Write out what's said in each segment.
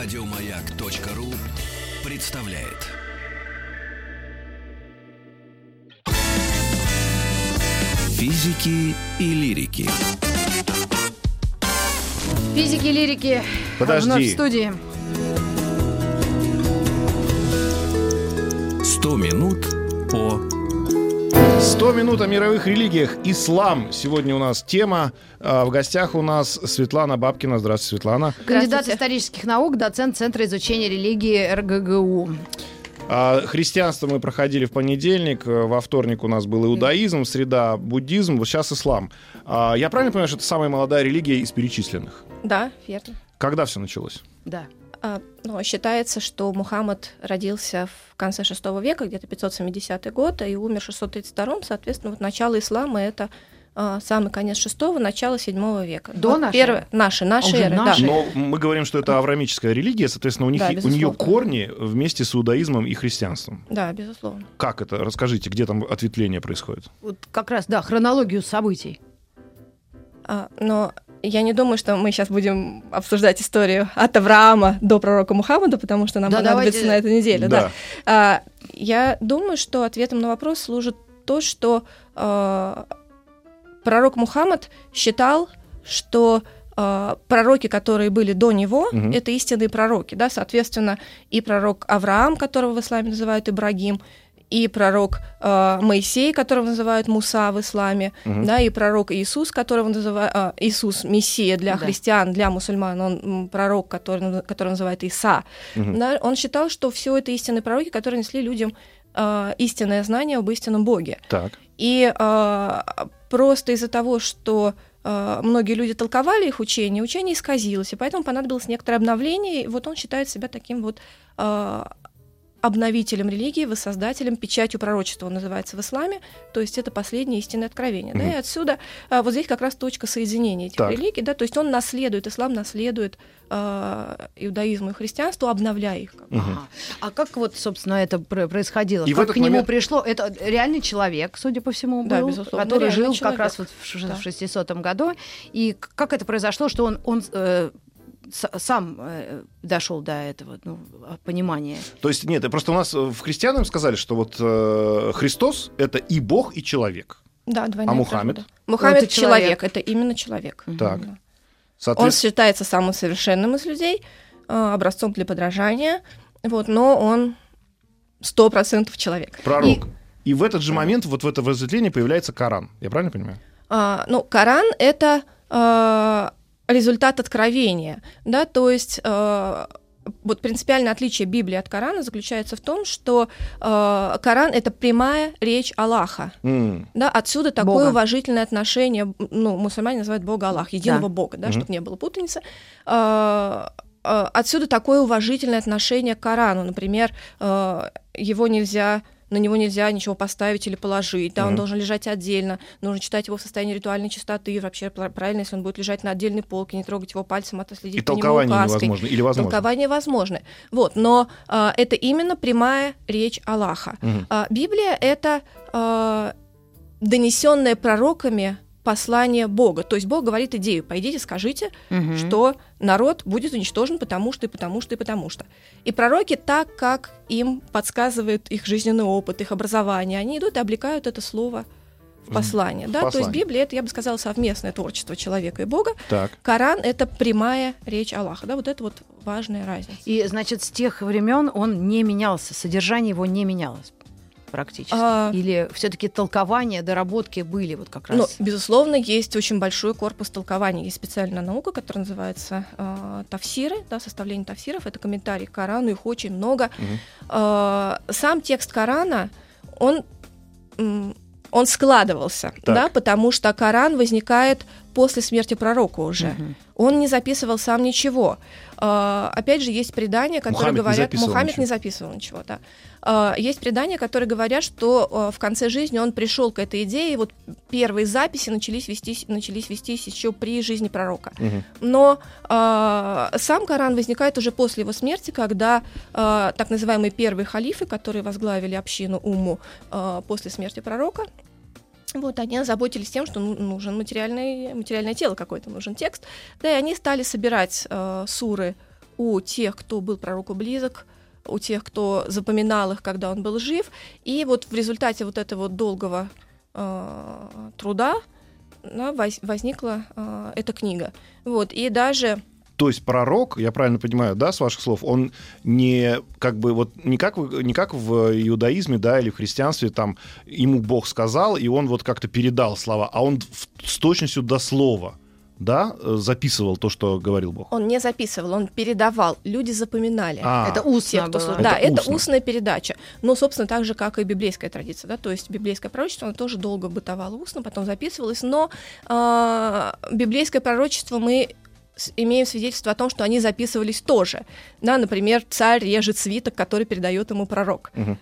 Радиомаяк.ру представляет. Физики и лирики. Физики, лирики. Подожди. Вновь в студии. 100 минут по 100 минут о мировых религиях. Ислам. Сегодня у нас тема. А, В гостях у нас Светлана Бабкина. Здравствуйте, Светлана. Кандидат исторических наук, доцент Центра изучения религии РГГУ. А, Христианство мы проходили в понедельник. э, Во вторник у нас был иудаизм, среда буддизм, вот сейчас ислам. А, Я правильно понимаю, что это самая молодая религия из перечисленных? Да, верно. Когда все началось? Да. А, ну, считается, что Мухаммад родился в конце VI века, где-то 570 год, и умер в 632, соответственно, вот начало ислама это а, самый конец шестого, начало седьмого века. До Вот нашей первое- наши, наши уже эры, наши? да. Но мы говорим, что это аврамическая религия, соответственно, у, них, Да, у нее корни вместе с иудаизмом и христианством. Да, безусловно. Как это? Расскажите, где там ответвление происходит? Вот как раз, да, хронологию событий. А, но я не думаю, что мы сейчас будем обсуждать историю от Авраама до пророка Мухаммада, потому что нам Да, понадобится давайте. на этой неделе. Да. Да. А, я думаю, что ответом на вопрос служит то, что а, пророк Мухаммад считал, что а, пророки, которые были до него, Мгм. это истинные пророки, да, соответственно, и пророк Авраам, которого в исламе называют Ибрагим, и пророк а, Моисей, которого называют Муса в исламе, Мгм. да, и пророк Иисус, которого называют а, Иисус Мессия для Да. христиан, для мусульман, он пророк, который, который называют Иса. Мгм. Да, он считал, что все это истинные пророки, которые несли людям а, истинное знание об истинном Боге. Так. И а, просто из-за того, что а, многие люди толковали их учение, учение исказилось, и поэтому понадобилось некоторое обновление. И вот он считает себя таким вот а, обновителем религии, воссоздателем, печатью пророчества он называется в исламе, то есть это последнее истинное откровение. Да, Мгм. и отсюда а, вот здесь как раз точка соединения этих Так. религий, да, то есть он наследует, ислам наследует а, иудаизму и христианству, обновляя их. Ага. А как вот, собственно, это про- происходило? И как к нему момент- пришло? Это реальный человек, судя по всему, Да, был, безусловно, который реальный жил человек. как раз вот в ш- Да. в 600 году. И как это произошло, что он, он э, сам э, дошел до этого ну, понимания? То есть нет, просто у нас э, в христианам сказали, что вот э, Христос это и Бог, и человек. Да, двойная А Мухаммед? правда. Мухаммед это человек. человек, это именно человек. Так. Да. Он Соответственно, считается самым совершенным из людей, э, образцом для подражания, вот, но он сто процентов человек. пророк. И... в этот же момент, вот в это разветвление появляется Коран. Я правильно понимаю? А, ну, Коран — это а, результат откровения, да, то есть а, вот принципиальное отличие Библии от Корана заключается в том, что а, Коран — это прямая речь Аллаха, М, да, отсюда такое Бога. уважительное отношение, ну, мусульмане называют Бога Аллах, единого Да. Бога, да, Мгм. чтобы не было путаницы. А, а, Отсюда такое уважительное отношение к Корану. Например, а, его нельзя на него нельзя ничего поставить или положить, да, он Мгм. должен лежать отдельно, нужно читать его в состоянии ритуальной чистоты, вообще пра- правильно, если он будет лежать на отдельной полке, не трогать его пальцем, а то следить И по нему указкой. невозможно. Или возможно. Толкование возможно. Вот, но а, это именно прямая речь Аллаха. А, Библия это а, донесенное пророками послание Бога. То есть Бог говорит идею: пойдите, скажите, Мгм. что народ будет уничтожен, потому что и потому что и потому что. И пророки, так как им подсказывает их жизненный опыт, их образование, они идут и облекают это слово в В послание. Да? То есть послание. Библия это, я бы сказала, совместное творчество человека и Бога. Так. Коран это прямая речь Аллаха. Да? Вот это вот важная разница. И, значит, с тех времен он не менялся, содержание его не менялось практически. А. Или все-таки толкования, доработки были вот как раз. Ну, безусловно, есть очень большой корпус толкований. Есть специальная наука, которая называется э, тавсиры, да, составление тавсиров. Это комментарии к Корану, их очень много. Мгм. Э, сам текст Корана, он, он складывался, Так. да, потому что Коран возникает после смерти пророка уже. Мгм. Он не записывал сам ничего. Э, опять же, есть предания, которые Мухаммед не говорят... записывал Мухаммед ничего. не записывал ничего, да. Э, есть предания, которые говорят, что э, в конце жизни он пришел к этой идее, и вот первые записи начались вестись, начались вестись еще при жизни пророка. Мгм. Но э, сам Коран возникает уже после его смерти, когда так называемые первые халифы, которые возглавили общину Умму э, после смерти пророка, вот, они озаботились тем, что ну- нужен материальный, материальное тело какое-то, нужен текст. Да, и они стали собирать э, суры у тех, кто был пророку близок, у тех, кто запоминал их, когда он был жив. И вот в результате вот этого долгого э, труда да, воз- возникла э, эта книга. Вот, и даже То есть пророк, я правильно понимаю, да, с ваших слов, он не как бы вот не как, не как в иудаизме, да, или в христианстве, там ему Бог сказал, и он вот как-то передал слова, а он с точностью до слова, да, э, записывал то, что говорил Бог. он не записывал, он передавал, люди запоминали. А, Это устно Те, кто было. слуш- Да, Это это устно. устная передача. Но, собственно, так же, как и библейская традиция. Да? То есть библейское пророчество, оно тоже долго бытовало устно, потом записывалось. Но а, библейское пророчество мы имеем свидетельство о том, что они записывались тоже. Да, например, царь режет свиток, который передает ему пророк. Мгм.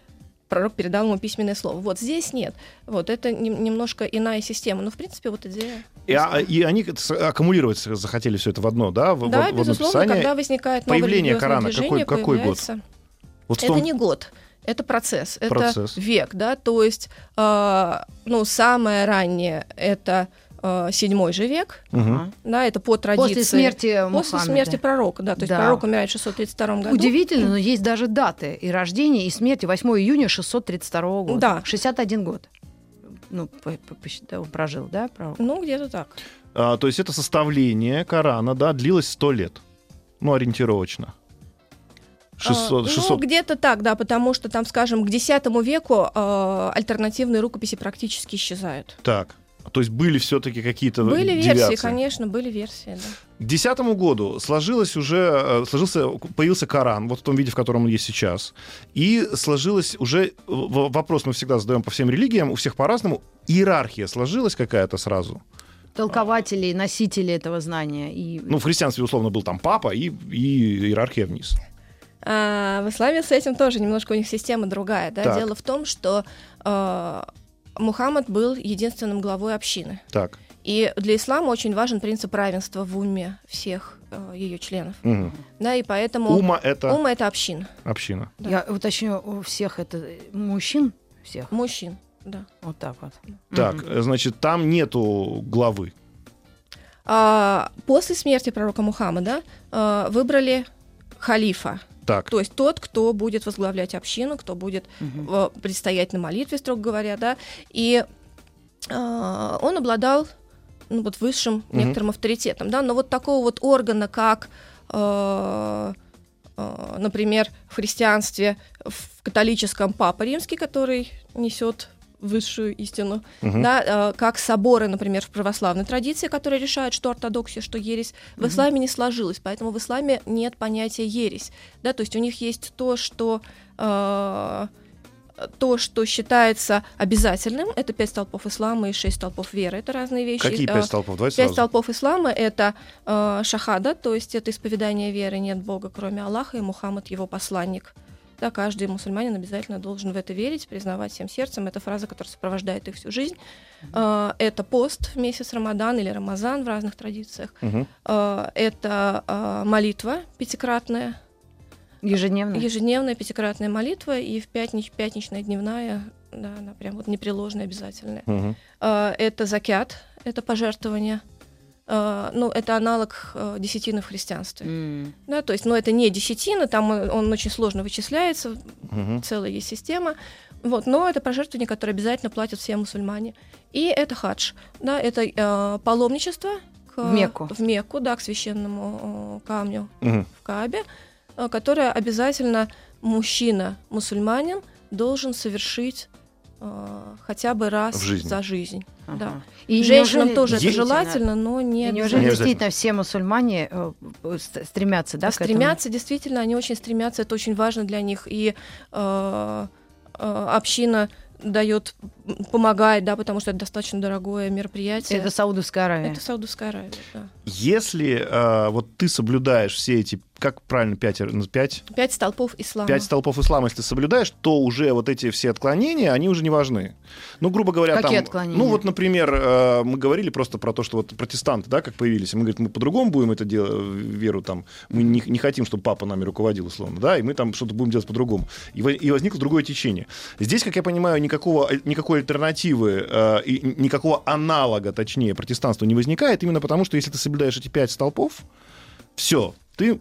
Пророк передал ему письменное слово. Вот здесь нет. Вот это нем- немножко иная система. Но, в принципе, вот идея. И, а- и они аккумулировать захотели все это в одно, да, в, в- Да, в одно безусловно, писание. когда возникает новое Появление Корана, движение, какой- какой год? Вот в Это том- не год, это процесс, Процесс. это век, да, то есть, э, ну, самое раннее это седьмой же век. Ага. да, это по традиции. После смерти После Мухаммеда. смерти пророка, да, то есть Да. пророк умирает в 632 году. Удивительно, но есть даже даты и рождения, и смерти 8 июня 632 года. Да. 61 год. Ну, по- по- посчитал, прожил, да, пророк? Ну, где-то так. А, то есть это составление Корана, да, длилось 100 лет. Ну, ориентировочно. 600, А, 600 Ну, где-то так, да, потому что там, скажем, к X веку э, альтернативные рукописи практически исчезают. Так. То есть были все-таки какие-то Были версии, девиации. конечно, были версии, да. К десятому году сложилось уже, э, сложился, появился Коран, вот в том виде, в котором он есть сейчас. И сложилась уже, вопрос мы всегда задаем по всем религиям, у всех по-разному, иерархия сложилась какая-то сразу. Толкователи, носители этого знания. И... Ну, в христианстве, условно, был там папа и, и иерархия вниз. А, в исламе с этим тоже немножко у них система другая. Да? Так. Дело в том, что э, Мухаммад был единственным главой общины. Так. И для ислама очень важен принцип равенства в уме всех ее членов. Мгм. Да, и поэтому Ума — это ума это община. община. Да. Я уточню, у всех это мужчин всех? Мужчин. Да. Вот так вот. Так, э, значит, там нету главы. А, после смерти пророка Мухаммада э, выбрали халифа, Так. то есть тот, кто будет возглавлять общину, кто будет э, предстоять на молитве, строго говоря, да, и э, он обладал ну, вот высшим Мгм. некоторым авторитетом, да, но вот такого вот органа, как, э, э, например, в христианстве, в католическом Папа Римский, который несет высшую истину, Мгм. да, э, как соборы, например, в православной традиции, которые решают, что ортодоксия, что ересь, в исламе не сложилось, поэтому в исламе нет понятия ересь, да, то есть у них есть то, что э, то, что считается обязательным, это пять столпов ислама и шесть столпов веры, это разные вещи. Какие Э, пять столпов? Давайте Пять сразу. столпов ислама это э, шахада, то есть это исповедание веры, нет Бога, кроме Аллаха, и Мухаммад его посланник. Да, каждый мусульманин обязательно должен в это верить, признавать всем сердцем. Это фраза, которая сопровождает их всю жизнь. Э, это пост в месяц Рамадан или Рамазан в разных традициях. Э, это э, молитва пятикратная, Ежедневно? ежедневная пятикратная молитва, и в пятнич, пятничная дневная, да, она прям вот непреложная, обязательная. Э, это закят, это пожертвование. Э, ну, это аналог э, десятины в христианстве. М. Да, то есть, но это не десятина, там он, он очень сложно вычисляется, Мгм. целая есть система. Вот, но это пожертвование, которое обязательно платят все мусульмане. И это хадж. Да, это э, паломничество к, В Мекку. в Мекку, да, к священному э, камню Мгм. в Каабе, э, которое обязательно мужчина, мусульманин, должен совершить э, хотя бы раз В жизни. за жизнь. Ага. Да. И Женщинам неужели тоже это желательно, но не И неужели Не действительно все мусульмане э, э, ст- стремятся, да, к этому? стремятся, действительно, они очень стремятся, это очень важно для них. И э, э, община дает, помогает, да, потому что это достаточно дорогое мероприятие. Это Саудовская Аравия. Это Саудовская Аравия, да. Если э, вот ты соблюдаешь все эти, как правильно, пять, ну, пять, Пять столпов ислама. пять столпов ислама, если ты соблюдаешь, то уже вот эти все отклонения, они уже не важны. Ну, грубо говоря, Какие там... отклонения? Ну, вот, например, э, мы говорили просто про то, что вот протестанты, да, как появились, и мы, говорим, мы по-другому будем это делать, веру там, мы не, не хотим, чтобы папа нами руководил, условно, да, и мы там что-то будем делать по-другому. И, и возникло другое течение. Здесь, как я понимаю, никакого, аль- никакой альтернативы, э, и никакого аналога, точнее, протестанству не возникает, именно потому, что если ты соблюдаешь эти пять столпов, все, ты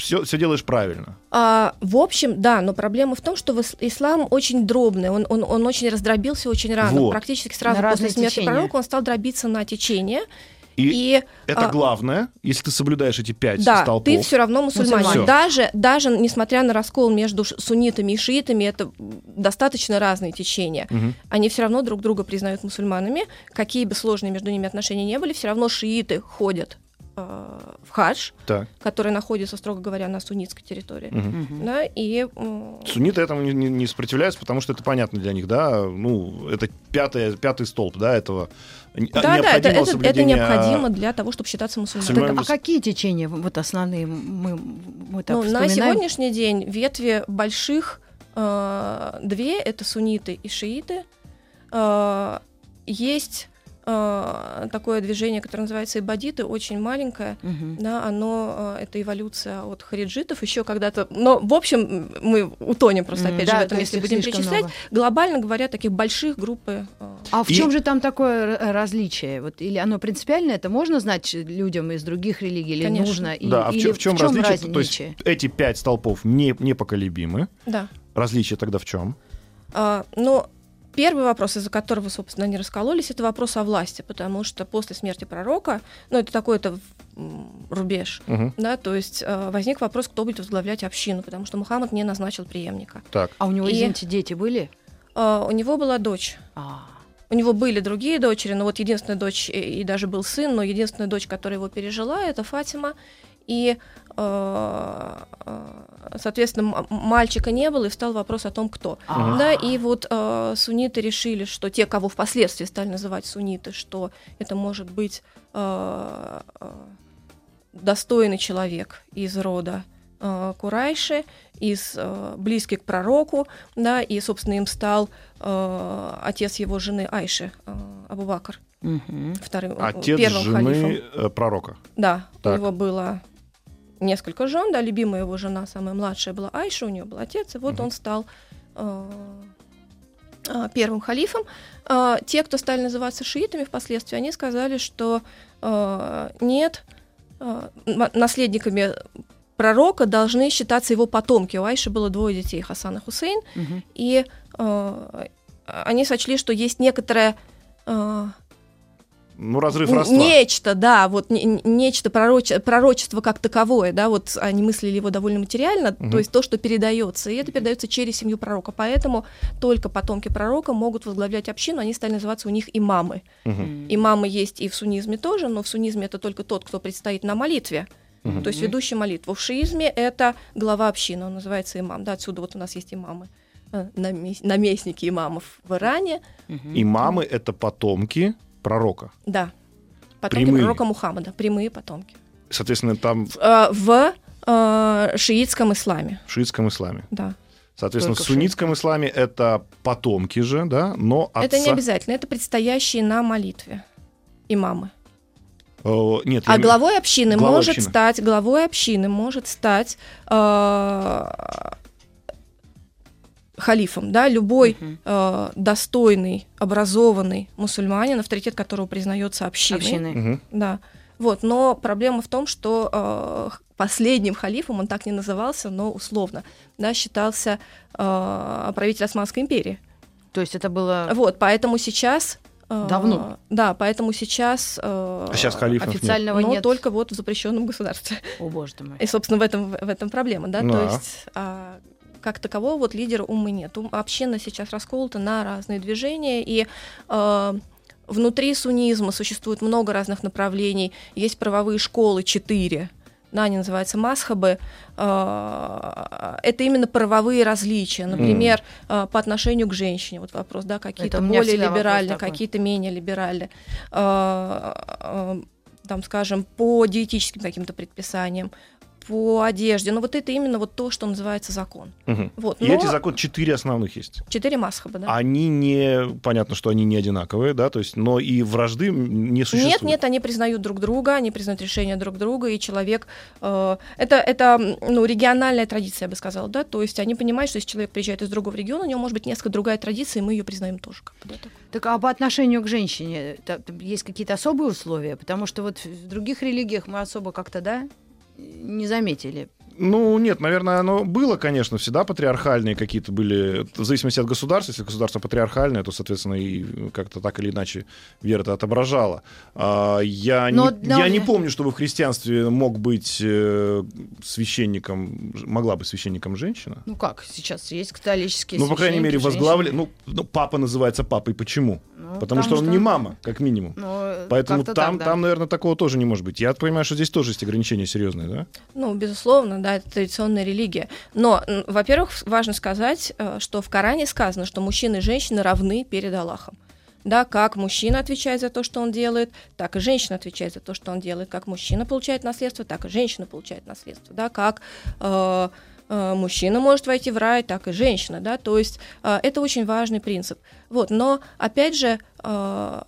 все, все делаешь правильно. А, в общем, да, но проблема в том, что ислам очень дробный, он, он, он очень раздробился очень рано. Вот. Практически сразу На после смерти течения. пророка он стал дробиться на течение. И, И, это а, главное, если ты соблюдаешь эти пять да, столпов. ты все равно мусульманин. Всё. Даже, даже несмотря на раскол между суннитами и шиитами, это достаточно разные течения. Мгм. Они все равно друг друга признают мусульманами. Какие бы сложные между ними отношения не были, все равно шииты ходят э, в хадж, Так. который находится, строго говоря, на суннитской территории. Мгм. Да, и м, Сунниты этому не, не- не сопротивляются, потому что это понятно для них, да, ну, это пятый, пятый столб, да, этого да, да, это, необходимого это- это необходимо для того, чтобы считаться мусульманином. Мусульман- Так, а какие течения вот основные мы, мы так Ну, на сегодняшний день ветви больших э, две это сунниты и шииты. Э, есть э, такое движение, которое называется ибадиты, очень маленькое. Мгм. Да, оно э, это эволюция от хариджитов еще когда-то. Но в общем мы утонем просто опять да, же в то этом, если будем перечислять. много. Глобально говоря, таких больших группы. э, А в И- чем же там такое различие? Вот, или оно принципиально? Это можно знать людям из других религий? Или Конечно. нужно? И- Да, а в или чё- в чем чём различие? То есть эти пять столпов не, непоколебимы. да. Различие тогда в чем? А, но первый вопрос, из-за которого, собственно, они раскололись, это вопрос о власти, потому что после смерти пророка, ну, это такой-то рубеж, да, то есть э, возник вопрос, кто будет возглавлять общину, потому что Мухаммад не назначил преемника. Так. А у него, И- извините, дети были? А, у него была дочь. А, У него были другие дочери, но вот единственная дочь, и, и даже был сын, но единственная дочь, которая его пережила, это Фатима. И, э, э, соответственно, мальчика не было, и встал вопрос о том, кто. А. Да, и вот э, сунниты решили, что те, кого впоследствии стали называть сунниты, что это может быть э, э, достойный человек из рода э, Курайши, из э, близкий к пророку, да, и, собственно, им стал э, отец его жены Айши, э, Абу Бакр, мгм. вторым, э, Отец первым жены халифом. э, пророка. Да, Так. у него было несколько жен, да, любимая его жена, самая младшая была Айша, у нее был отец, и вот Мгм. он стал э, э, первым халифом. Э, те, кто стали называться шиитами впоследствии, они сказали, что э, нет, э, наследниками пророка должны считаться его потомки. У Айши было двое детей, Хасан и Хусейн, Мгм. и они сочли, что есть некоторое э, Ну, разрыв родства. Нечто, да, вот не- не- нечто пророч- пророчество как таковое, да, вот они мыслили его довольно материально, Мгм. то есть то, что передается, и это передается через семью пророка, поэтому только потомки пророка могут возглавлять общину, они стали называться у них имамы. Мгм. Имамы есть и в суннизме тоже, но в суннизме это только тот, кто предстоит на молитве, Мгм. то есть ведущий молитву. В шиизме это глава общины, он называется имам, да, отсюда вот у нас есть имамы, э, намес- наместники имамов в Иране, Мгм. Имамы — это потомки пророка. да, потомки Прямые. пророка Мухаммада, прямые потомки. Соответственно, там в, э, в э, шиитском исламе, в шиитском исламе. да. Соответственно, Только в суннитском исламе это потомки же, да, но отца... Это не обязательно, это предстоящие на молитве имамы. Э, Нет, А главой общины Главой может общины. стать, главой общины может стать э, халифом, да, любой Мгм. э, достойный, образованный мусульманин, авторитет которого признается общиной. Общины. Мгм. Да. Вот, но проблема в том, что э, последним халифом, он так не назывался, но условно, да, считался э, правитель Османской империи. То есть это было... Вот, поэтому сейчас... э, Давно. Да, поэтому сейчас... э, А сейчас халифов нет. Официального но нет. только вот в запрещенном государстве. О, боже ты мой. И, собственно, в этом, в этом проблема, да, Ну то есть а, как такового вот лидера умы нет. Ум- Община сейчас расколота на разные движения, и а, внутри суннизма существует много разных направлений. Есть правовые школы, четыре, да, они называются масхабы. А, Это именно правовые различия. Например, а, по отношению к женщине. Вот вопрос, да, какие-то более либеральные, какие-то менее либеральные. А, Там, скажем, по диетическим каким-то предписаниям, по одежде. Но вот это именно вот то, что называется закон. Мгм. Вот. И Но эти законы, четыре основных есть. четыре масхаба, да? Они не... Понятно, что они не одинаковые, да, то есть, но и вражды не существует. Нет, нет, они признают друг друга, они признают решения друг друга, и человек... э, это, это ну, региональная традиция, я бы сказала, да, то есть они понимают, что если человек приезжает из другого региона, у него может быть несколько другая традиция, и мы ее признаем тоже. Как бы, да, так. Так а по отношению к женщине есть какие-то особые условия? Потому что вот в других религиях мы особо как-то, да, не заметили. Ну, нет, наверное, оно было, конечно, всегда патриархальные какие-то были, в зависимости от государства. Если государство патриархальное, то, соответственно, и как-то так или иначе вера это отображала. А, я, Но- не, но- я не помню, чтобы в христианстве мог быть э, священником, могла быть священником женщина. Ну как, сейчас есть католические Ну, по крайней мере, возглавля... Ну, ну, папа называется папой. Почему? Ну, потому что он не мама, как минимум. Ну, Поэтому там, так, да. там, наверное, такого тоже не может быть. Я понимаю, что здесь тоже есть ограничения серьезные, да? Ну, безусловно, да, это традиционная религия. Но, во-первых, важно сказать, э, что в Коране сказано, что мужчины и женщины равны перед Аллахом. Да, как мужчина отвечает за то, что он делает, так и женщина отвечает за то, что он делает. Как мужчина получает наследство, так и женщина получает наследство. Да, как э, э, мужчина может войти в рай, так и женщина. Да, то есть э, это очень важный принцип. Вот, но опять же э,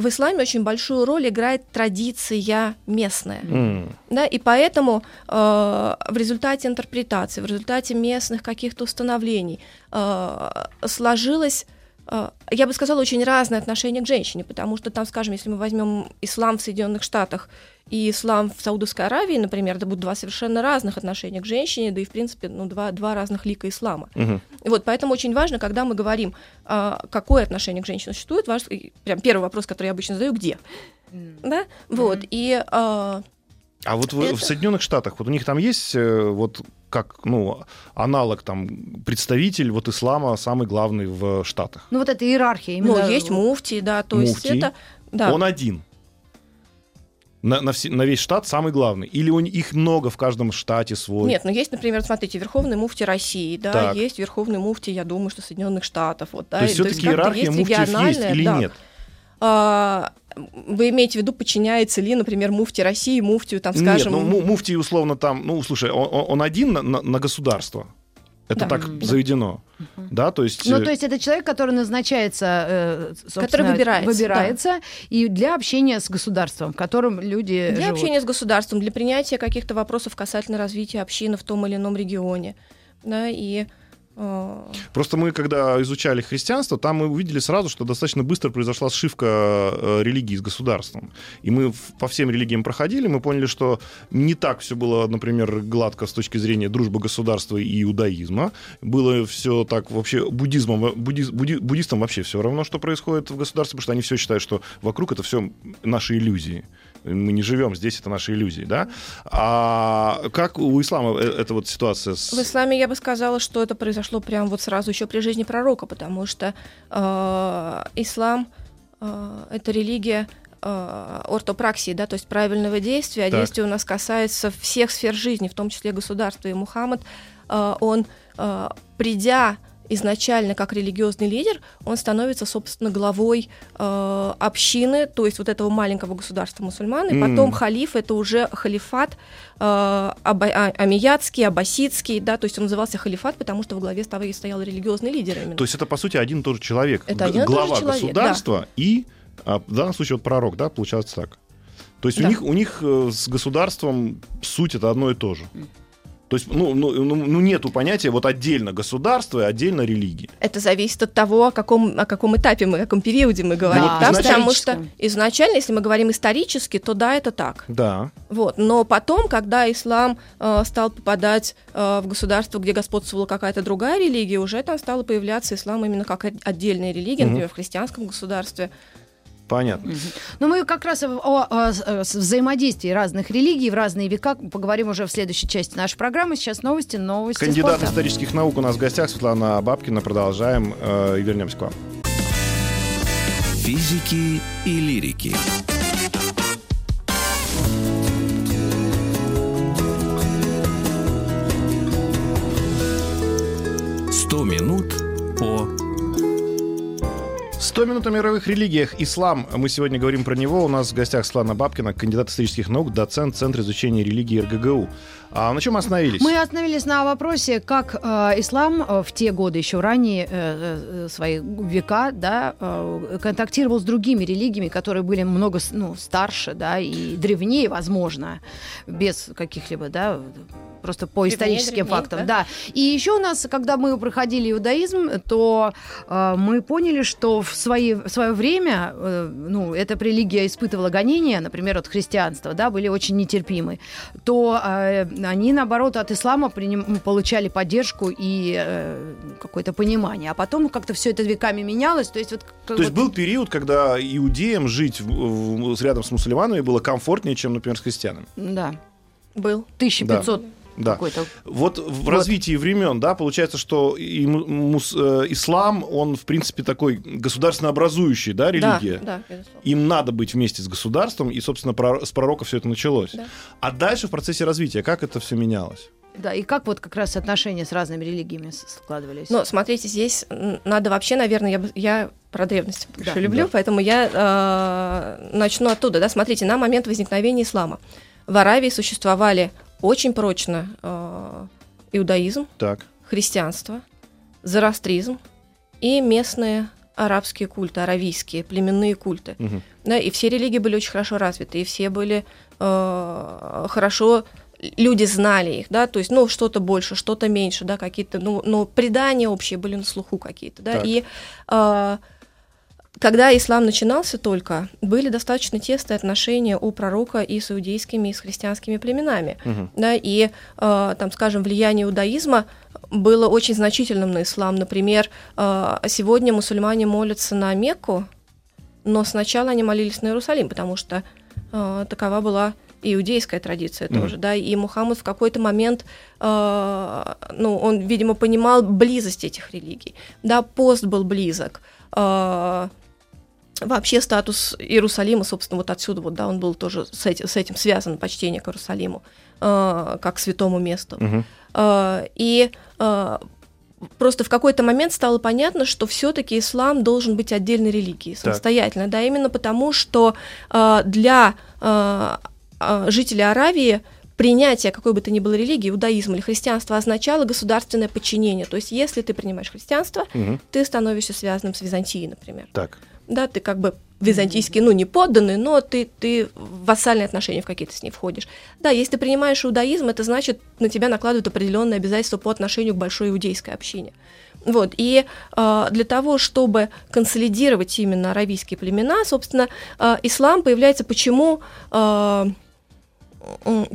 в исламе очень большую роль играет традиция местная. М. Да, и поэтому э, в результате интерпретации, в результате местных каких-то установлений э, сложилось, э, я бы сказала, очень разное отношение к женщине, потому что там, скажем, если мы возьмем ислам в Соединенных Штатах и ислам в Саудовской Аравии, например, это будут два совершенно разных отношения к женщине, да и, в принципе, ну, два, два разных лика ислама. И Вот, поэтому очень важно, когда мы говорим, а, какое отношение к женщине существует, и прям первый вопрос, который я обычно задаю, где? Да, вот, и а, А вот в, Это- в Соединенных Штатах, вот у них там есть э, вот как, ну, аналог там представитель вот ислама самый главный в Штатах. Ну вот эта иерархия. Именно... ну, есть муфти, да, то есть Муфтий. это, да, Он один. На, на, все- на весь штат самый главный. Или у них их много в каждом штате свой. Нет, ну есть, например, смотрите, Верховный муфти России, да, Так. есть Верховный муфти, я думаю, что Соединенных Штатов, вот, да. То есть все-таки иерархия есть муфтиев есть или да. нет? А, вы имеете в виду, подчиняется ли, например, муфти России, муфтию, там, скажем... Нет, ну му- муфтий условно там, ну слушай, он, он- один на- на государство. Это Да. так заведено. Да, то есть... Ну, э, то есть это человек, который назначается, э, Который выбирается, выбирается и для общения с государством, в котором люди Для живут. общения с государством, для принятия каких-то вопросов касательно развития общины в том или ином регионе. Да, и Просто мы, когда изучали христианство, там мы увидели сразу, что достаточно быстро произошла сшивка э, религии с государством. И мы по всем религиям проходили, мы поняли, что не так все было, например, гладко с точки зрения дружбы государства и иудаизма. Было все так вообще буддизмом, буддиз- будди- буддистам вообще все равно, что происходит в государстве, потому что они все считают, что вокруг это все наши иллюзии. Мы не живем здесь, это наши иллюзии, да? А как у ислама э- эта вот ситуация с... в исламе я бы сказала, что это произошло прямо вот сразу еще при жизни пророка, потому что э, ислам э, это религия э, ортопраксии, да, то есть правильного действия, а Так. действие у нас касается всех сфер жизни, в том числе государства. И Мухаммад, э, он, э, придя изначально как религиозный лидер, он становится, собственно, главой э, общины, то есть вот этого маленького государства мусульман, и М. потом халиф это уже халифат э, аба- а- амиятский, аббасидский, да, то есть он назывался халифат, потому что во главе стоял, стоял религиозный лидер именно. То есть это, по сути, один и тот же человек. Это один тот же Глава человек, государства и, а, в данном случае, вот пророк, да, получается так. То есть у Да. них, у них э, с государством суть это одно и то же. То есть, ну, ну, ну, ну, нету понятия вот отдельно государство и отдельно религия. Это зависит от того, о каком, о каком этапе мы, о каком периоде мы говорим. Да, да, изначально- потому что изначально, если мы говорим исторически, то да, это так. Да. Вот. Но потом, когда ислам э, стал попадать э, в государство, где господствовала какая-то другая религия, уже там стала появляться ислам именно как от- отдельная религия, Мгм. например, в христианском государстве. Понятно. Но мы как раз о, о- о э, взаимодействии разных религий в разные века поговорим уже в следующей части нашей программы. Сейчас новости, новости Кандидат спорта. исторических наук у нас в гостях Светлана Бабкина. Продолжаем э, и вернемся к вам. Физики и лирики. 100 минут о мировых религиях. Ислам. Мы сегодня говорим про него. У нас в гостях Светлана Бабкина, кандидат исторических наук, доцент Центра изучения религии РГГУ. А на чем мы остановились? Мы остановились на вопросе, как э, ислам э, в те годы, еще ранее э, э, свои века, да, э, контактировал с другими религиями, которые были много ну, старше, да, и древнее, возможно, без каких-либо, да, просто по Древнее, историческим древнее, фактам. да. Да. И еще у нас, когда мы проходили иудаизм, то э, мы поняли, что в, свои, в свое время, э, ну, эта религия испытывала гонения, например, от христианства, да, были очень нетерпимы, то э, они, наоборот, от ислама приним- получали поддержку и э, какое-то понимание. А потом как-то все это веками менялось. То есть, вот, То есть вот- был период, когда иудеям жить в- в- рядом с мусульманами было комфортнее, чем, например, с христианами. Да, Был. 1500 Да. Какой-то. Вот в Вот. развитии времен, да, получается, что и му- мус- э, ислам, он, в принципе, такой государственно образующий, да, религия. Да, да. Им надо быть вместе с государством, и, собственно, про- с пророка все это началось. Да. А дальше в процессе развития как это все менялось? Да, и как вот как раз отношения с разными религиями складывались? Но смотрите, здесь надо вообще, наверное, я, я про древность больше Да. люблю, Да. поэтому я э, начну оттуда. Да? Смотрите, на момент возникновения ислама в Аравии существовали очень прочно э, иудаизм, Так. христианство, зороастризм и местные арабские культы, аравийские, племенные культы. Мгм. Да, и все религии были очень хорошо развиты, и все были э, хорошо, люди знали их, да, то есть, ну, что-то больше, что-то меньше, да, какие-то, ну, ну, предания общие были на слуху какие-то, да, Так. и э, когда ислам начинался только, были достаточно тесные отношения у пророка и с иудейскими, и с христианскими племенами, Мгм. да, и, э, там, скажем, влияние иудаизма было очень значительным на ислам. Например, э, сегодня мусульмане молятся на Мекку, но сначала они молились на Иерусалим, потому что э, такова была иудейская традиция Мгм. тоже, да, и Мухаммад в какой-то момент, э, ну, он, видимо, понимал близость этих религий, да, пост был близок, э, вообще статус Иерусалима, собственно, вот отсюда вот, да, он был тоже с этим, с этим связан, почтение к Иерусалиму, э, как святому месту. Мгм. Э, И э, просто в какой-то момент стало понятно, что все-таки ислам должен быть отдельной религией, самостоятельно, да, именно потому, что э, для э, жителей Аравии принятие какой бы то ни было религии, иудаизма или христианства означало государственное подчинение. То есть, если ты принимаешь христианство, Мгм. ты становишься связанным с Византией, например. Так. Да, ты как бы византийский, ну, не подданный, но ты, ты в вассальные отношения в какие-то с ней входишь. Да, если ты принимаешь иудаизм, это значит, на тебя накладывают определенные обязательства по отношению к большой иудейской общине. Вот, и э, для того, чтобы консолидировать именно аравийские племена, собственно, э, ислам появляется почему, э,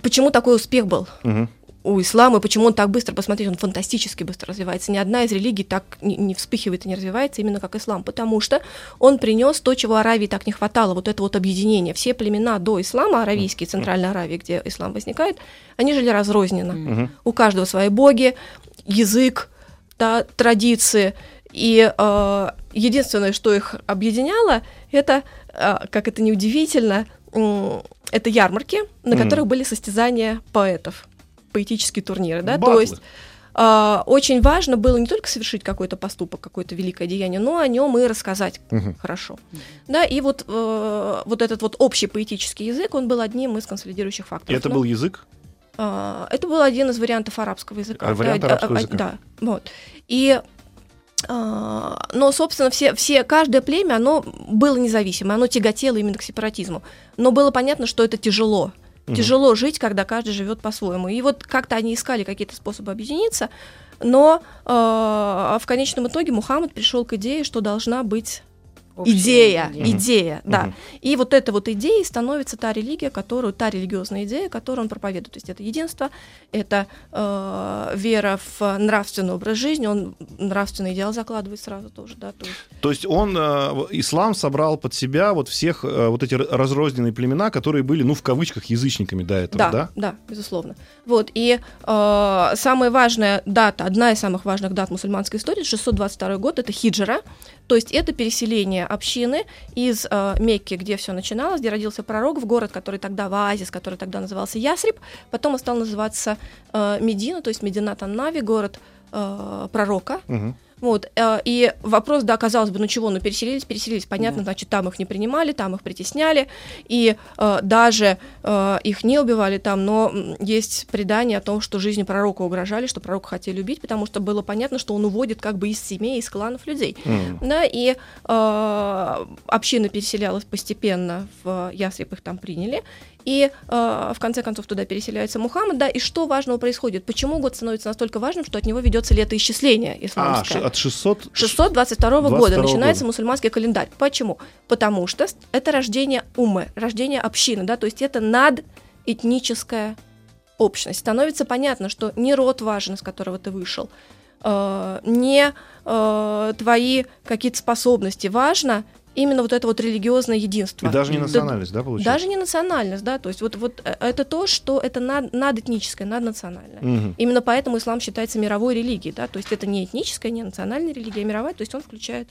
почему такой успех был Мгм. У ислама, почему он так быстро, посмотрите, он фантастически быстро развивается. Ни одна из религий так не, не вспыхивает и не развивается именно как ислам, потому что он принес то, чего Аравии так не хватало, вот это вот объединение. Все племена до ислама, аравийские, Центральной Аравии, где ислам возникает, они жили разрозненно. Мгм. У каждого свои боги, язык, да, традиции. И э, единственное, что их объединяло, это, э, как это неудивительно, м, это ярмарки, на которых были состязания поэтов, поэтические турниры, да, Батлы. то есть э, очень важно было не только совершить какой-то поступок, какое-то великое деяние, но о нем и рассказать Мгм. хорошо. Да, и вот, э, вот этот вот общий поэтический язык, он был одним из консолидирующих И факторов. это да. был язык? А, Это был один из вариантов арабского языка. А, вариант Да, арабского а, а, языка. Да, вот. И а, но, собственно, все, все, каждое племя, оно было независимое, оно тяготело именно к сепаратизму. Но было понятно, что это тяжело. Тяжело жить, когда каждый живет по-своему. И вот как-то они искали какие-то способы объединиться, но а, в конечном итоге Мухаммад пришел к идее, что должна быть Общая идея, идея. идея, да. Мгм. И вот эта вот идея становится та религия, которую, та религиозная идея, которую он проповедует. То есть это единство, это э, вера в нравственный образ жизни, он нравственный идеал закладывает сразу тоже, да. То есть, То есть он, э, ислам собрал под себя вот всех э, вот эти разрозненные племена, которые были, ну, в кавычках, язычниками до этого, да, да? да, безусловно. Вот, и э, самая важная дата, одна из самых важных дат мусульманской истории, 622 год, это хиджра, то есть это переселение общины из э, Мекки, где все начиналось, где родился пророк, в город, который тогда в оазис, который тогда назывался Ясриб, потом он стал называться э, Медина, то есть Мединат Аннави, город э, пророка. Мгм. Вот, э, и вопрос, да, казалось бы, ну чего, ну переселились, переселились, понятно, значит, там их не принимали, там их притесняли, и э, даже э, их не убивали там, но есть предание о том, что жизни пророка угрожали, что пророка хотели убить, потому что было понятно, что он уводит как бы из семей, из кланов людей. М. Да, и э, община переселялась постепенно в Ясреб, их там приняли. И э, в конце концов туда переселяется Мухаммад, да, и что важного происходит? Почему год становится настолько важным, что от него ведется летоисчисление А, исламское? ш- от 600... 622 года 22 начинается года. мусульманский календарь. Почему? Потому что это рождение умы, рождение общины, да, то есть это надэтническая общность. Становится понятно, что не род важен, из которого ты вышел, э, не э, твои какие-то способности важно, именно вот это вот религиозное единство. И даже не Да- национальность, да, получается? Даже не национальность, да, то есть вот, вот э, это то, что это над, надэтническое, наднациональное. Мгм. Именно поэтому ислам считается мировой религией, да, то есть это не этническая, не национальная религия, а мировая, то есть он включает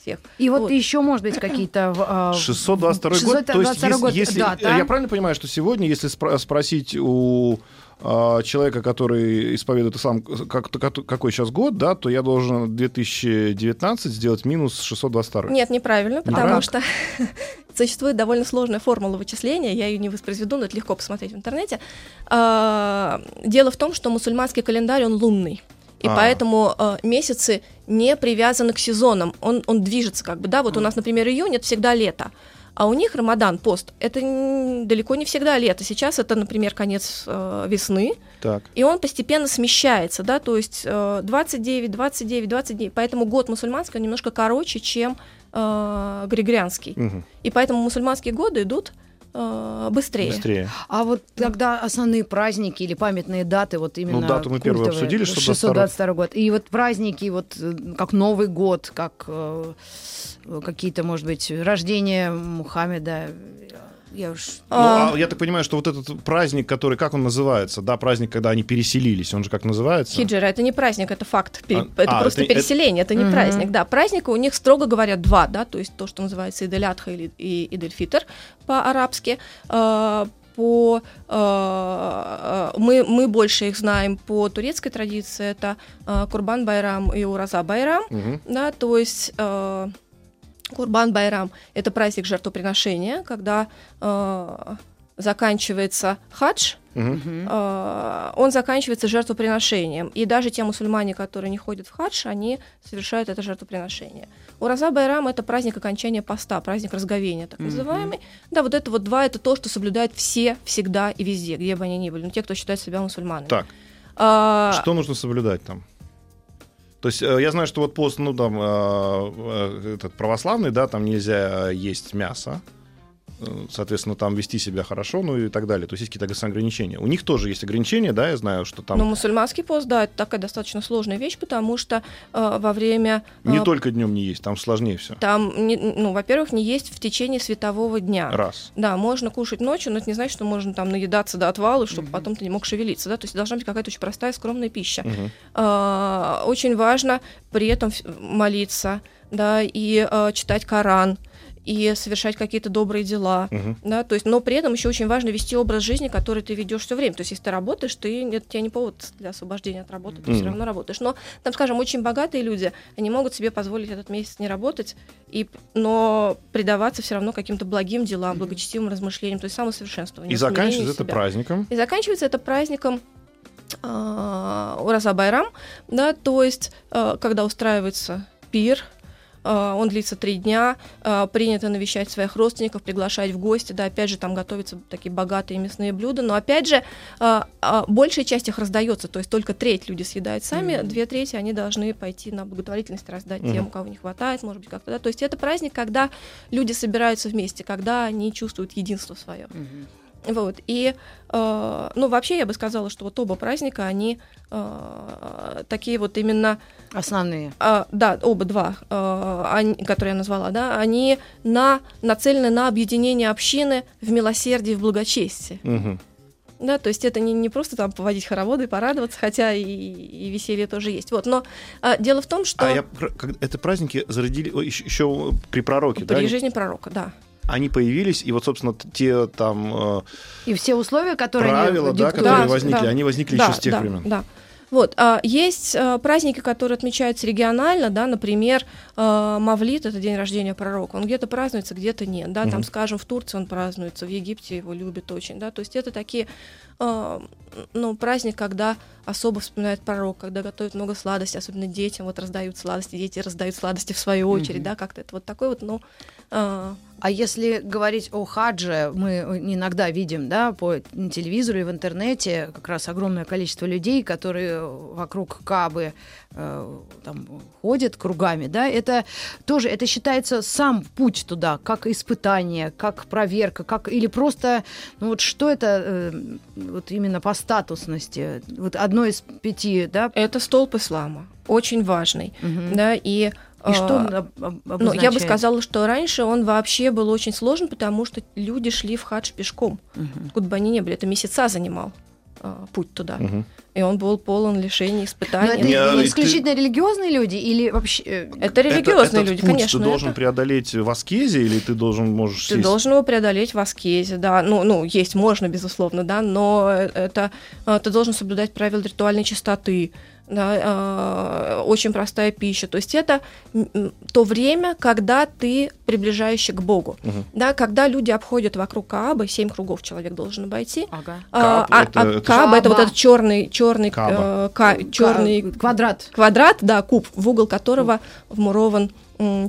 всех. И вот, Вот. еще, может быть, какие-то... а, 622 год, то есть 622 если, год, если- дата. я правильно понимаю, что сегодня, если спро- спросить у а, человека, который исповедует ислам, как, как- какой сейчас год, да, то я должен 2019 сделать минус 622. Нет, неправильно, потому Неправильно? что существует довольно сложная формула вычисления, я ее не воспроизведу, но это легко посмотреть в интернете. А, Дело в том, что мусульманский календарь, он лунный. И А. поэтому э, месяцы не привязаны к сезонам. Он, он движется как бы, да, вот у нас, например, июнь это всегда лето. А у них Рамадан, пост, это далеко не всегда лето. Сейчас это, например, конец э, весны, Так. и он постепенно смещается, да, то есть э, 29, 29, 29, поэтому год мусульманский немножко короче, чем э, григорианский. Мгм. И поэтому мусульманские годы идут э, быстрее. Быстрее. А вот тогда основные праздники или памятные даты, вот именно Ну, дату мы первую обсудили, 622 год. И вот праздники, вот э, как Новый год, как э, какие-то, может быть, рождение Мухаммеда. Я уж... Ну, А. а я так понимаю, что вот этот праздник, который, как он называется, да, праздник, когда они переселились, он же как называется? Хиджра это не праздник, это факт. Пере- А, это а, просто это- переселение, это, не Мгм. праздник. Да, праздника у них, строго говоря, два, да, то есть то, что называется Иделятха или и Идель-Фитр по-арабски. Э, по э, мы, мы больше их знаем по турецкой традиции, это э, Курбан Байрам и Ураза Байрам. Мгм. да, то есть э, Курбан Байрам – это праздник жертвоприношения, когда э, заканчивается хадж. Мгм. э, он заканчивается жертвоприношением. И даже те мусульмане, которые не ходят в хадж, они совершают это жертвоприношение. Ураза Байрам – это праздник окончания поста, праздник разговения, так называемый. Да, вот это вот два – это то, что соблюдают все, всегда и везде, где бы они ни были, ну, те, кто считает себя мусульманами. Так, А, что нужно соблюдать там? То есть э, я знаю, что вот пост, ну там, э, э, этот православный, да, там нельзя есть мясо, соответственно, там вести себя хорошо, ну и так далее. То есть есть какие-то ограничения. У них тоже есть ограничения, да, я знаю, что там Но мусульманский пост, да, это такая достаточно сложная вещь, потому что э, во время... не э, только днем не есть, там сложнее все. Там, не- ну, во-первых, не есть в течение светового дня. Раз. Да, можно кушать ночью, но это не значит, что можно там наедаться до отвала, чтобы Мгм. потом ты не мог шевелиться, да, то есть должна быть какая-то очень простая, скромная пища. Мгм. А, Очень важно при этом молиться, да, и э, читать Коран, и совершать какие-то добрые дела. Мгм. Да, то есть, но при этом еще очень важно вести образ жизни, который ты ведешь все время. То есть, если ты работаешь, ты, это у тебя не повод для освобождения от работы, ты Мгм. все равно работаешь. Но, там, скажем, очень богатые люди, они могут себе позволить этот месяц не работать, и, но предаваться все равно каким-то благим делам, благочестивым размышлениям, то есть самосовершенствованию. И заканчивается это себя. праздником. И заканчивается это праздником э, Ураза Байрам, да, то есть э, когда устраивается пир, он длится три дня, э, принято навещать своих родственников, приглашать в гости, да, опять же там готовятся такие богатые мясные блюда, но опять же э, э, большая часть их раздается, то есть только треть люди съедают сами, Мгм. две трети они должны пойти на благотворительность раздать Мгм. тем, у кого не хватает, может быть как-то, да, то есть это праздник, когда люди собираются вместе, когда они чувствуют единство свое. Мгм. Вот. И, э, ну, вообще я бы сказала, что вот оба праздника, они э, такие вот именно, Основные. э, да, оба два, э, они- которые я назвала, да, они на, нацелены на объединение общины в милосердии, в благочестии. Мгм. Да, то есть это не, не просто там поводить хороводы и порадоваться, хотя и, и веселье тоже есть. Вот, но э, дело в том, что А я, это праздники зародили еще, еще при пророке, да? при жизни пророка, да. Они появились, и вот, собственно, те там э, И все условия, которые они правила, да, которые Да, возникли, да. они возникли да, еще с тех да, времен. Да. Вот, а, есть а, праздники, которые отмечаются регионально, да, например, а, Мавлид это день рождения пророка, он где-то празднуется, где-то нет, да, там, Мгм. скажем, в Турции он празднуется, в Египте его любят очень, да, то есть это такие, а, ну, праздник, когда особо вспоминает пророк, когда готовят много сладостей, особенно детям, вот раздают сладости, дети раздают сладости в свою очередь, Мгм. да, как-то это вот такой вот, ну, а, А если говорить о хадже, мы иногда видим, да, по телевизору и в интернете как раз огромное количество людей, которые вокруг Кабы э, там, ходят кругами, да, это тоже, это считается сам путь туда, как испытание, как проверка, как, или просто, ну вот что это э, вот именно по статусности, вот одно из пяти, да? Это столб ислама, очень важный, Мгм. да, и И что он а, об- Ну, я бы сказала, что раньше он вообще был очень сложен, потому что люди шли в хадж пешком, Мгм. откуда бы они ни были. Это месяца занимал а, путь туда. Мгм. И он был полон лишений, Но испытаний. это Не, а ты- исключительно религиозные люди или вообще... э, Это религиозные Это- этот люди, путь конечно. Ты должен это- преодолеть в аскезе или ты должен можешь Ты сесть? должен его преодолеть в аскезе, да. Ну, ну, есть можно, безусловно, да, но это а, ты должен соблюдать правила ритуальной чистоты, да, а, очень простая пища. То есть это м, м, то время, когда ты приближающий к Богу. Мгм. Да, когда люди обходят вокруг Каабы, семь кругов человек должен обойти. Ага. А, Кааб а- это- а это Кааба это вот этот черный черный Кааба. черный Ка- квадрат. квадрат, да, куб, в угол которого вмурован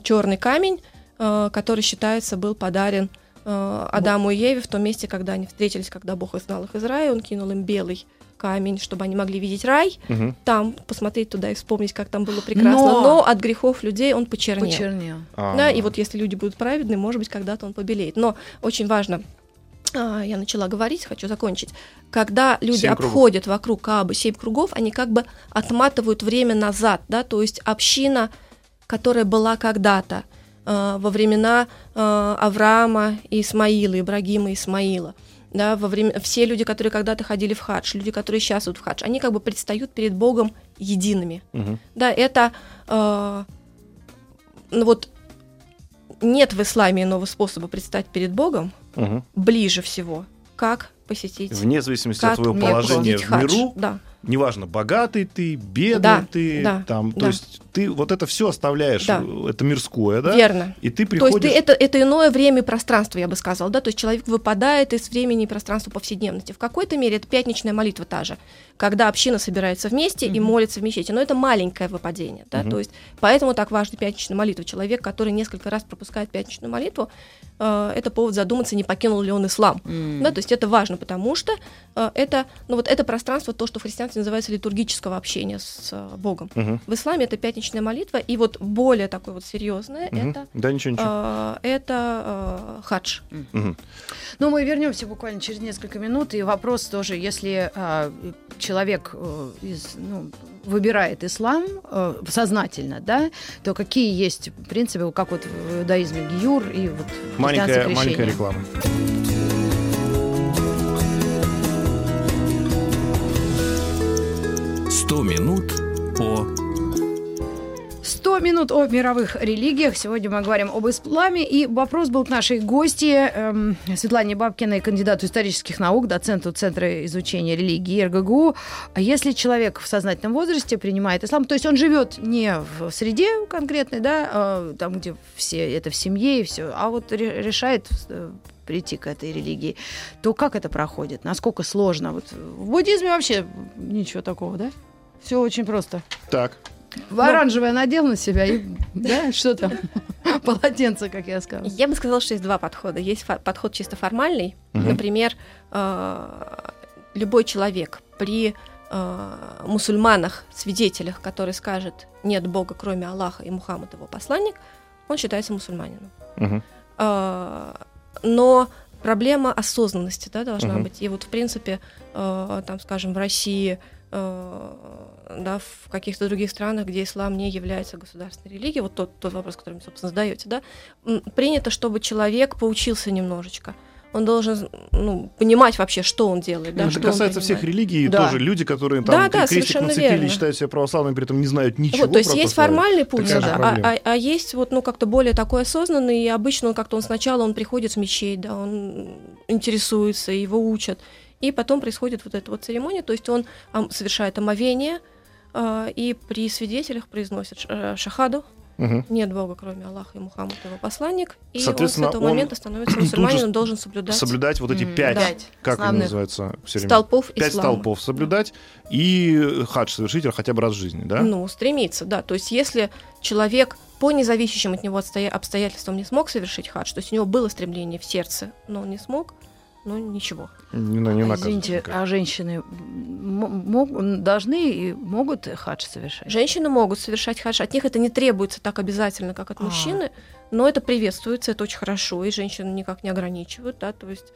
черный камень, э, который считается был подарен э, Адаму и Еве в том месте, когда они встретились, когда Бог изгнал их из рая, он кинул им белый камень, чтобы они могли видеть рай, Мгм. там посмотреть туда и вспомнить, как там было прекрасно. Но- Но, от грехов людей он почернел. Почернел. А, Да, и вот если люди будут праведны, может быть, когда-то он побелеет. Но очень важно, а, я начала говорить, хочу закончить. Когда люди Семь кругов. обходят вокруг Каабы семь кругов, они как бы отматывают время назад, да, то есть община, которая была когда-то э, во времена э, Авраама и Исмаила, Ибрагима и Исмаила, да, во время, все люди, которые когда-то ходили в хадж, люди, которые сейчас идут в хадж, они как бы предстают перед Богом едиными. Мгм. Да, это э, ну вот нет в исламе иного способа предстать перед Богом Мгм. ближе всего, как посетить. Вне зависимости как от твоего положения в хадж. миру, Да. Неважно, богатый ты, бедный Да, ты, да, там, то да. есть ты вот это все оставляешь, Да. э, это мирское, да? Верно. И ты То приходишь... есть ты, это, это иное время и пространство, я бы сказала, да, то есть человек выпадает из времени и пространства повседневности. В какой-то мере это пятничная молитва та же, когда община собирается вместе и Мгм. молится в мечети, но это маленькое выпадение, да, Мгм. то есть поэтому так важна пятничная молитва. Человек, который несколько раз пропускает пятничную молитву, э, это повод задуматься, не покинул ли он ислам. М. Да, то есть это важно, потому что э, это, ну вот это пространство, то, что в христианстве называется литургического общения с э, Богом. Мгм. В исламе это пятничная молитва, и вот более такое вот серьезное Мгм. это Да, ничего, ничего. э, это э, хадж. Мгм. Ну, мы вернемся буквально через несколько минут. И вопрос тоже, если а, человек э, из, ну, выбирает ислам э, сознательно, да, то какие есть принципы, как вот в иудаизме гиюр и вот Маленькая, маленькая реклама. 100 минут по 100 минут о мировых религиях. Сегодня мы говорим об исламе. И вопрос был к нашей гости эм, Светлане Бабкиной, кандидату исторических наук, доценту Центра изучения религии РГГУ. А если человек в сознательном возрасте принимает ислам, то есть он живет не в среде конкретной, да, а там, где все это в семье и все, а вот ре- решает э, прийти к этой религии, то как это проходит? Насколько сложно? Вот в буддизме вообще ничего такого, да? Все очень просто. Так, В оранжевое надел на себя и да, что там? Полотенце, как я сказала. Я бы сказала, что есть два подхода. Есть фо- подход чисто формальный. Например, э, любой человек при э, мусульманах, свидетелях, который скажет «нет Бога, кроме Аллаха, и Мухаммад его посланник», он считается мусульманином. А, но проблема осознанности да, должна Мгм. быть. И вот, в принципе, там, скажем, в России, да, в каких-то других странах, где ислам не является государственной религией, вот тот, тот вопрос, который вы, собственно, задаете, да, принято, чтобы человек поучился немножечко. Он должен ну, понимать вообще, что он делает. Да, что это он касается всех религий, Да. тоже люди, которые Да, там да, крестик совершенно нацепили, верно. считают себя православными, при этом не знают ничего Вот, то есть есть формальный путь, да, а, а- а есть вот, ну, как-то более такой осознанный, и обычно он как-то он сначала он приходит в мечеть, да, он интересуется, его учат, и потом происходит вот эта вот церемония, то есть он совершает омовение, а, и при свидетелях произносит э, шахаду, Мгм. нет Бога, кроме Аллаха и Мухаммад его посланник, и он с Соответственно, этого он момента становится мусульманином, должен соблюдать Соблюдать вот эти пять, да. как они называются все время? столпов Пять ислама. столпов соблюдать и хадж совершить хотя бы раз в жизни, да? Ну, стремиться, да. То есть, если человек по независящим от него обстоятельствам не смог совершить хадж, то есть у него было стремление в сердце, но он не смог, ну ничего. Не, на- не А, Извините, никак. а женщины мог- должны и могут хадж совершать? Женщины могут совершать хадж, от них это не требуется так обязательно, как от А. мужчины, но это приветствуется, это очень хорошо, и женщины никак не ограничивают, да, то есть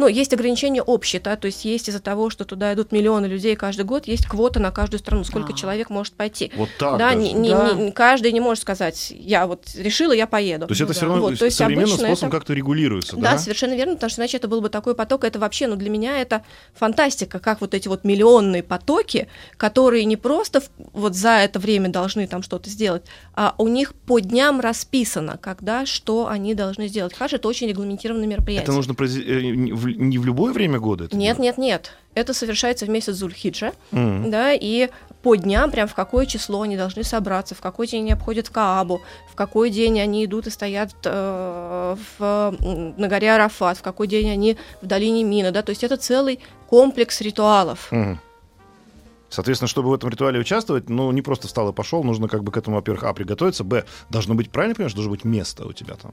ну, есть ограничения общие, да, то есть есть из-за того, что туда идут миллионы людей каждый год, есть квота на каждую страну, сколько А. человек может пойти. Вот так да, даже. не, не- Да. не- каждый не может сказать, я вот решила, я поеду. То есть это Ну все да. равно Вот, то есть современным способом это- как-то регулируется, Да, да? совершенно верно, потому что иначе это был бы такой поток. Это вообще, ну, для меня это фантастика, как вот эти вот миллионные потоки, которые не просто в- вот за это время должны там что-то сделать, а у них по дням расписано, когда что они должны сделать. Хадж это очень регламентированное мероприятие. Это нужно произ- э, не в не в любое время года? это Нет, нет, нет. Это совершается в месяц Зульхиджа, Мгм. да, и по дням, прям в какое число они должны собраться, в какой день они обходят Каабу, в какой день они идут и стоят э, в, на горе Арафат, в какой день они в долине Мина, да, то есть это целый комплекс ритуалов. Мгм. Соответственно, чтобы в этом ритуале участвовать, ну, не просто встал и пошел, нужно как бы к этому, во-первых, а, приготовиться, б, должно быть, правильно понимаешь, должно быть место у тебя там.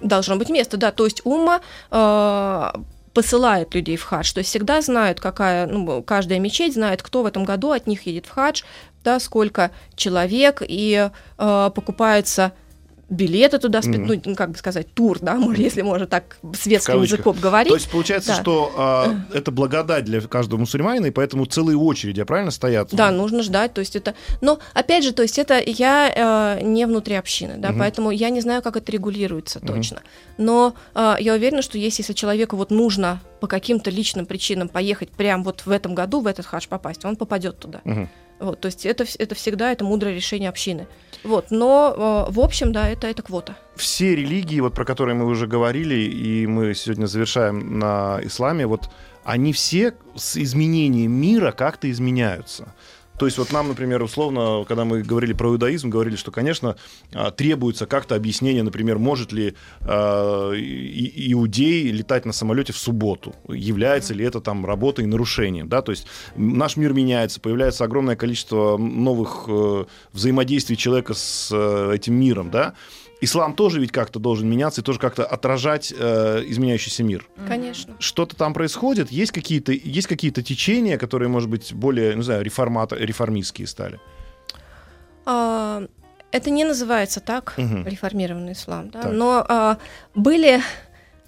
Должно быть место, да, то есть Умма э, посылает людей в хадж, то есть всегда знают, какая, ну, каждая мечеть знает, кто в этом году от них едет в хадж, да, сколько человек, и э, покупается билеты туда, Мгм. ну, как бы сказать, тур, да, если можно так светским языком говорить. То есть получается, Да. что а, это благодать для каждого мусульманина, и поэтому целые очереди, а правильно, стоят? Да, нужно ждать, то есть это... Но, опять же, то есть это я э, не внутри общины, да, Мгм. поэтому я не знаю, как это регулируется точно. Но э, я уверена, что есть, если человеку вот нужно по каким-то личным причинам поехать прям вот в этом году в этот хадж попасть, он попадет туда. Мгм. Вот, то есть это, это всегда это мудрое решение общины. Вот, но э, в общем, да, это, это квота. Все религии, вот про которые мы уже говорили, и мы сегодня завершаем на исламе, вот они все с изменением мира как-то изменяются. То есть вот нам, например, условно, когда мы говорили про иудаизм, говорили, что, конечно, а, требуется как-то объяснение, например, может ли и- иудей летать на самолете в субботу, является ли это там работой и нарушением, да, то есть наш мир меняется, появляется огромное количество новых э, взаимодействий человека с э, этим миром, да, Ислам тоже ведь как-то должен меняться и тоже как-то отражать э, изменяющийся мир Конечно. что-то там происходит, есть какие-то, есть какие-то течения, которые, может быть, более, не знаю, реформата, реформистские стали. А, это не называется так, Мгм. реформированный ислам, да, Так. но а, были,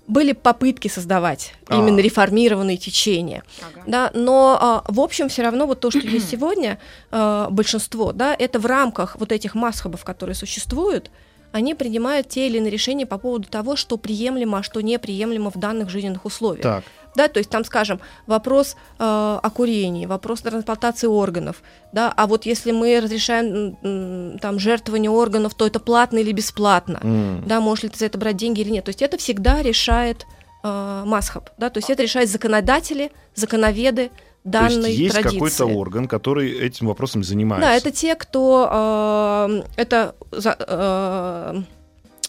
были попытки создавать А. именно реформированные течения. Да, но а, в общем все равно вот то, что есть сегодня, а, большинство, да, это в рамках вот этих масхабов, которые существуют, они принимают те или иные решения по поводу того, что приемлемо, а что неприемлемо в данных жизненных условиях. Так. Да, то есть там, скажем, вопрос э, о курении, вопрос трансплантации органов, да, а вот если мы разрешаем м, там жертвование органов, то это платно или бесплатно, М. да, можешь ли ты за это брать деньги или нет, то есть это всегда решает э, масхаб, да, то есть это решают законодатели, законоведы То данной есть есть традиции. какой-то орган, который этим вопросом занимается. Да, это те, кто э, это за- э,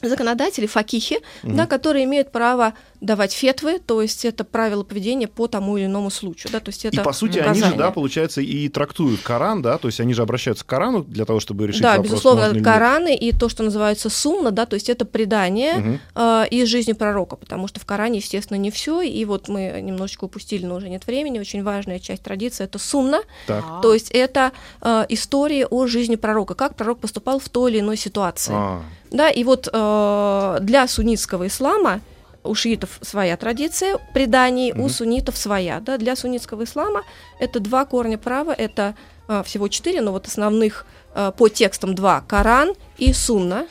законодатели, факихи, Мгм. да, которые имеют право давать фетвы, то есть это правила поведения по тому или иному случаю, да, то есть это И по сути они же, да, получается, и трактуют Коран, да, то есть они же обращаются к Корану для того, чтобы решить да, вопрос. безусловно, можно или нет. Кораны и то, что называется сунна, да, то есть это предание Мгм. э, из жизни пророка, потому что в Коране, естественно, не все, и вот мы немножечко упустили, но уже нет времени, очень важная часть традиции это сунна, Так. то есть это э, история о жизни пророка, как пророк поступал в той или иной ситуации. А, Да, и вот э, для суннитского ислама у шиитов своя традиция преданий, у Мгм. суннитов своя. Да, для суннитского ислама это два корня права, это э, всего четыре, но вот основных э, по текстам два – Коран и Сунна.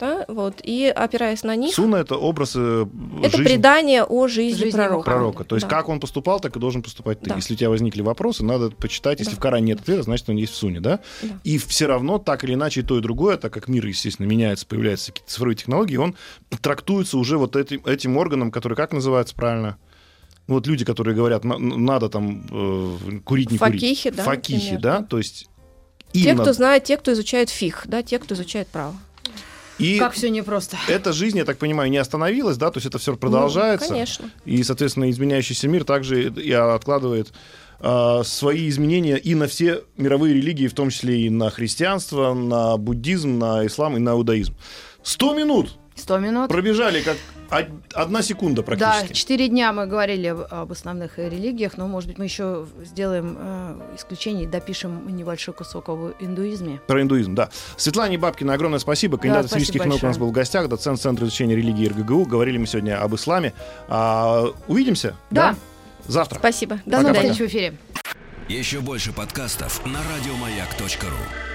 Да, вот, и опираясь на них, Сунна это образ э, это жизни предание о жизни, Жизни пророка. пророка. То есть Да. как он поступал, так и должен поступать ты. Да. Если у тебя возникли вопросы, надо почитать. Если Да. в Коране нет ответа, значит он есть в Суне, да? Да. И все равно так или иначе и то, и другое, так как мир, естественно, меняется, появляются какие-то цифровые технологии, он трактуется уже вот этим, этим органом, который как называется правильно? Вот люди, которые говорят, «На- надо там э, курить, не Факихи, курить. да, Факихи, например, да? да. То есть Те, именно- кто знает, те, кто изучает фих, да, те, кто изучает право. И Как все непросто. эта жизнь, я так понимаю, не остановилась, да? То есть это все продолжается. Ну, конечно. И, соответственно, изменяющийся мир также и откладывает э, свои изменения и на все мировые религии, в том числе и на христианство, на буддизм, на ислам и на иудаизм. Сто минут 100 минут. пробежали, как одна секунда Да, практически. четыре дня мы говорили об, об основных религиях, но, может быть, мы еще сделаем э, исключение и допишем небольшой кусок об индуизме. Про индуизм, да. Светлане Бабкиной огромное спасибо. Кандидат спасибо исторических наук у нас был в гостях, доцент Центра изучения религии РГГУ. Говорили мы сегодня об исламе. А, увидимся? Да. Завтра. Спасибо. До новых встреч в эфире. Еще больше подкастов на радиомаяк.ру.